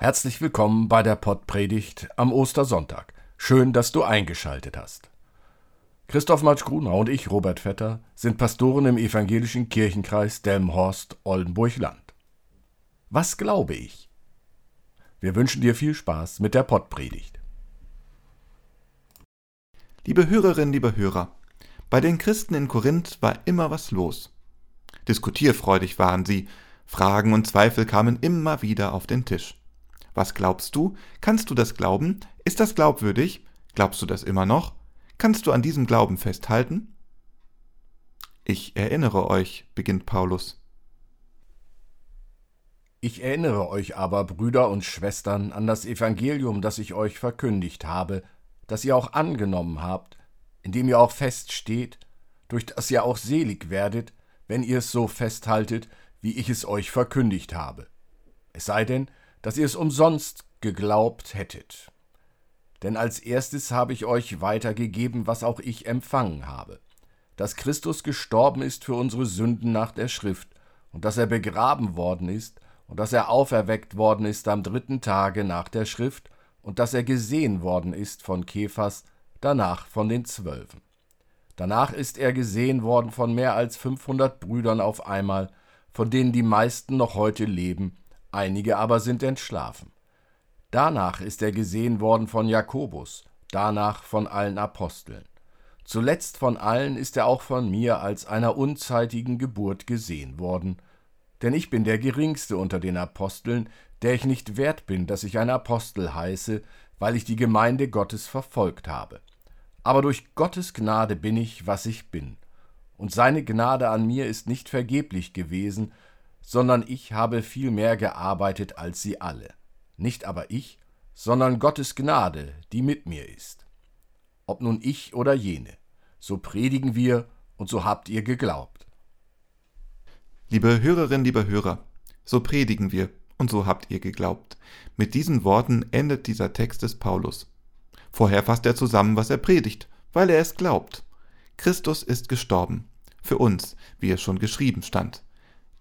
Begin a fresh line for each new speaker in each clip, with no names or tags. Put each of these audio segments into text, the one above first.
Herzlich willkommen bei der Pottpredigt am Ostersonntag. Schön, dass du eingeschaltet hast. Christoph Matsch-Grunau und ich, Robert Vetter, sind Pastoren im evangelischen Kirchenkreis Delmenhorst-Oldenburg-Land. Was glaube ich? Wir wünschen dir viel Spaß mit der Pottpredigt.
Liebe Hörerinnen, liebe Hörer, bei den Christen in Korinth war immer was los. Diskutierfreudig waren sie, Fragen und Zweifel kamen immer wieder auf den Tisch. Was glaubst du? Kannst du das glauben? Ist das glaubwürdig? Glaubst du das immer noch? Kannst du an diesem Glauben festhalten? Ich erinnere euch, beginnt Paulus.
Ich erinnere euch aber, Brüder und Schwestern, an das Evangelium, das ich euch verkündigt habe, das ihr auch angenommen habt, in dem ihr auch feststeht, durch das ihr auch selig werdet, wenn ihr es so festhaltet, wie ich es euch verkündigt habe. Es sei denn, dass ihr es umsonst geglaubt hättet. Denn als erstes habe ich euch weitergegeben, was auch ich empfangen habe, dass Christus gestorben ist für unsere Sünden nach der Schrift, und dass er begraben worden ist, und dass er auferweckt worden ist am dritten Tage nach der Schrift, und dass er gesehen worden ist von Kephas, danach von den Zwölfen. Danach ist er gesehen worden von mehr als 500 Brüdern auf einmal, von denen die meisten noch heute leben, einige aber sind entschlafen. Danach ist er gesehen worden von Jakobus, danach von allen Aposteln. Zuletzt von allen ist er auch von mir als einer unzeitigen Geburt gesehen worden. Denn ich bin der geringste unter den Aposteln, der ich nicht wert bin, dass ich ein Apostel heiße, weil ich die Gemeinde Gottes verfolgt habe. Aber durch Gottes Gnade bin ich, was ich bin und seine Gnade an mir ist nicht vergeblich gewesen, sondern ich habe viel mehr gearbeitet als sie alle. Nicht aber ich, sondern Gottes Gnade, die mit mir ist. Ob nun ich oder jene, so predigen wir und so habt ihr geglaubt.
Liebe Hörerinnen, liebe Hörer, so predigen wir und so habt ihr geglaubt. Mit diesen Worten endet dieser Text des Paulus. Vorher fasst er zusammen, was er predigt, weil er es glaubt. Christus ist gestorben. Für uns, wie es schon geschrieben stand.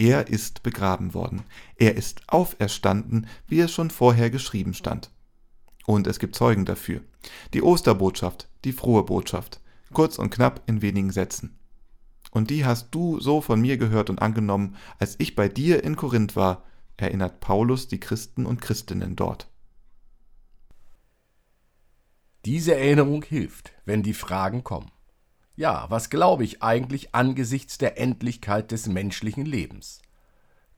Er ist begraben worden. Er ist auferstanden, wie es schon vorher geschrieben stand. Und es gibt Zeugen dafür. Die Osterbotschaft, die frohe Botschaft. Kurz und knapp in wenigen Sätzen. Und die hast du so von mir gehört und angenommen, als ich bei dir in Korinth war, erinnert Paulus die Christen und Christinnen dort.
Diese Erinnerung hilft, wenn die Fragen kommen. Ja, was glaube ich eigentlich angesichts der Endlichkeit des menschlichen Lebens?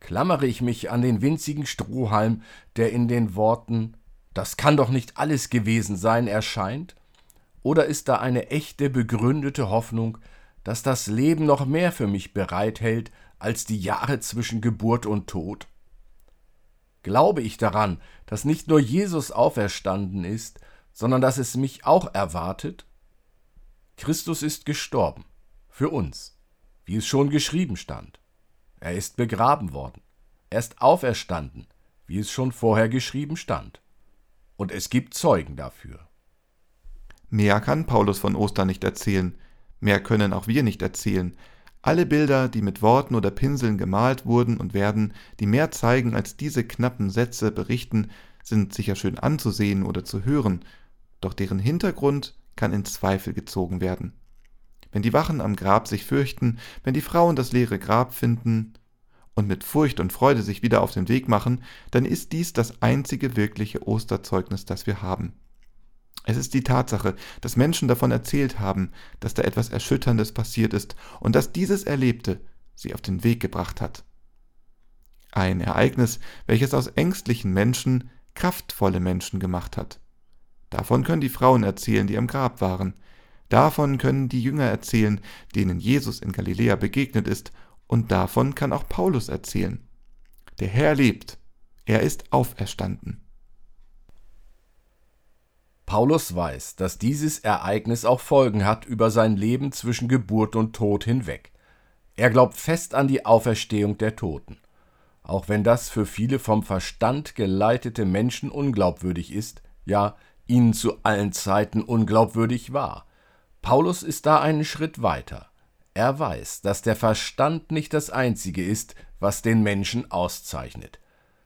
Klammere ich mich an den winzigen Strohhalm, der in den Worten Das kann doch nicht alles gewesen sein erscheint? Oder ist da eine echte, begründete Hoffnung, dass das Leben noch mehr für mich bereithält als die Jahre zwischen Geburt und Tod? Glaube ich daran, dass nicht nur Jesus auferstanden ist, sondern dass es mich auch erwartet? Christus ist gestorben, für uns, wie es schon geschrieben stand. Er ist begraben worden. Er ist auferstanden, wie es schon vorher geschrieben stand. Und es gibt Zeugen dafür.
Mehr kann Paulus von Ostern nicht erzählen, mehr können auch wir nicht erzählen. Alle Bilder, die mit Worten oder Pinseln gemalt wurden und werden, die mehr zeigen als diese knappen Sätze berichten, sind sicher schön anzusehen oder zu hören, doch deren Hintergrund kann in Zweifel gezogen werden. Wenn die Wachen am Grab sich fürchten, wenn die Frauen das leere Grab finden und mit Furcht und Freude sich wieder auf den Weg machen, dann ist dies das einzige wirkliche Osterzeugnis, das wir haben. Es ist die Tatsache, dass Menschen davon erzählt haben, dass da etwas Erschütterndes passiert ist und dass dieses Erlebte sie auf den Weg gebracht hat. Ein Ereignis, welches aus ängstlichen Menschen kraftvolle Menschen gemacht hat. Davon können die Frauen erzählen, die am Grab waren. Davon können die Jünger erzählen, denen Jesus in Galiläa begegnet ist, und davon kann auch Paulus erzählen. Der Herr lebt, er ist auferstanden.
Paulus weiß, dass dieses Ereignis auch Folgen hat über sein Leben zwischen Geburt und Tod hinweg. Er glaubt fest an die Auferstehung der Toten. Auch wenn das für viele vom Verstand geleitete Menschen unglaubwürdig ist, ja ihnen zu allen Zeiten unglaubwürdig war. Paulus ist da einen Schritt weiter. Er weiß, dass der Verstand nicht das Einzige ist, was den Menschen auszeichnet.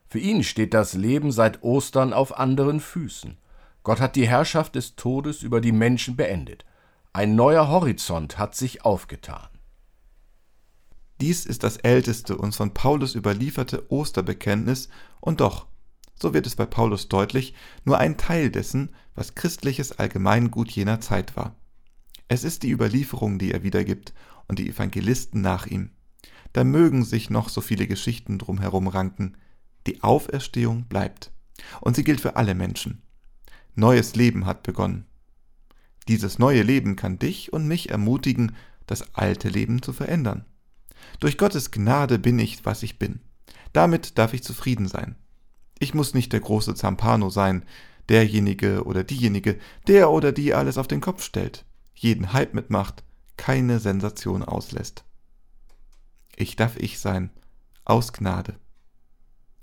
Für ihn steht das Leben seit Ostern auf anderen Füßen. Gott hat die Herrschaft des Todes über die Menschen beendet. Ein neuer Horizont hat sich aufgetan.
Dies ist das älteste uns von Paulus überlieferte Osterbekenntnis, und doch, so wird es bei Paulus deutlich, nur ein Teil dessen, was christliches Allgemeingut jener Zeit war. Es ist die Überlieferung, die er wiedergibt, und die Evangelisten nach ihm. Da mögen sich noch so viele Geschichten drumherum ranken. Die Auferstehung bleibt. Und sie gilt für alle Menschen. Neues Leben hat begonnen. Dieses neue Leben kann dich und mich ermutigen, das alte Leben zu verändern. Durch Gottes Gnade bin ich, was ich bin. Damit darf ich zufrieden sein. Ich muss nicht der große Zampano sein, derjenige oder diejenige, der oder die alles auf den Kopf stellt, jeden Hype mitmacht, keine Sensation auslässt. Ich darf ich sein, aus Gnade.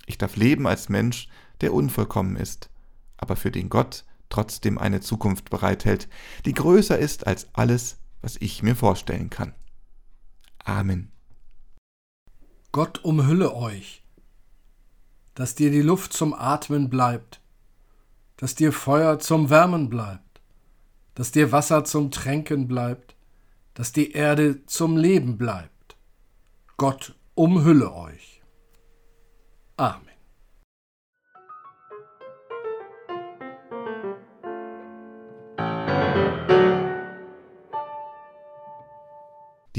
Ich darf leben als Mensch, der unvollkommen ist, aber für den Gott trotzdem eine Zukunft bereithält, die größer ist als alles, was ich mir vorstellen kann. Amen.
Gott umhülle euch, dass dir die Luft zum Atmen bleibt, dass dir Feuer zum Wärmen bleibt, dass dir Wasser zum Tränken bleibt, dass die Erde zum Leben bleibt. Gott umhülle euch. Amen.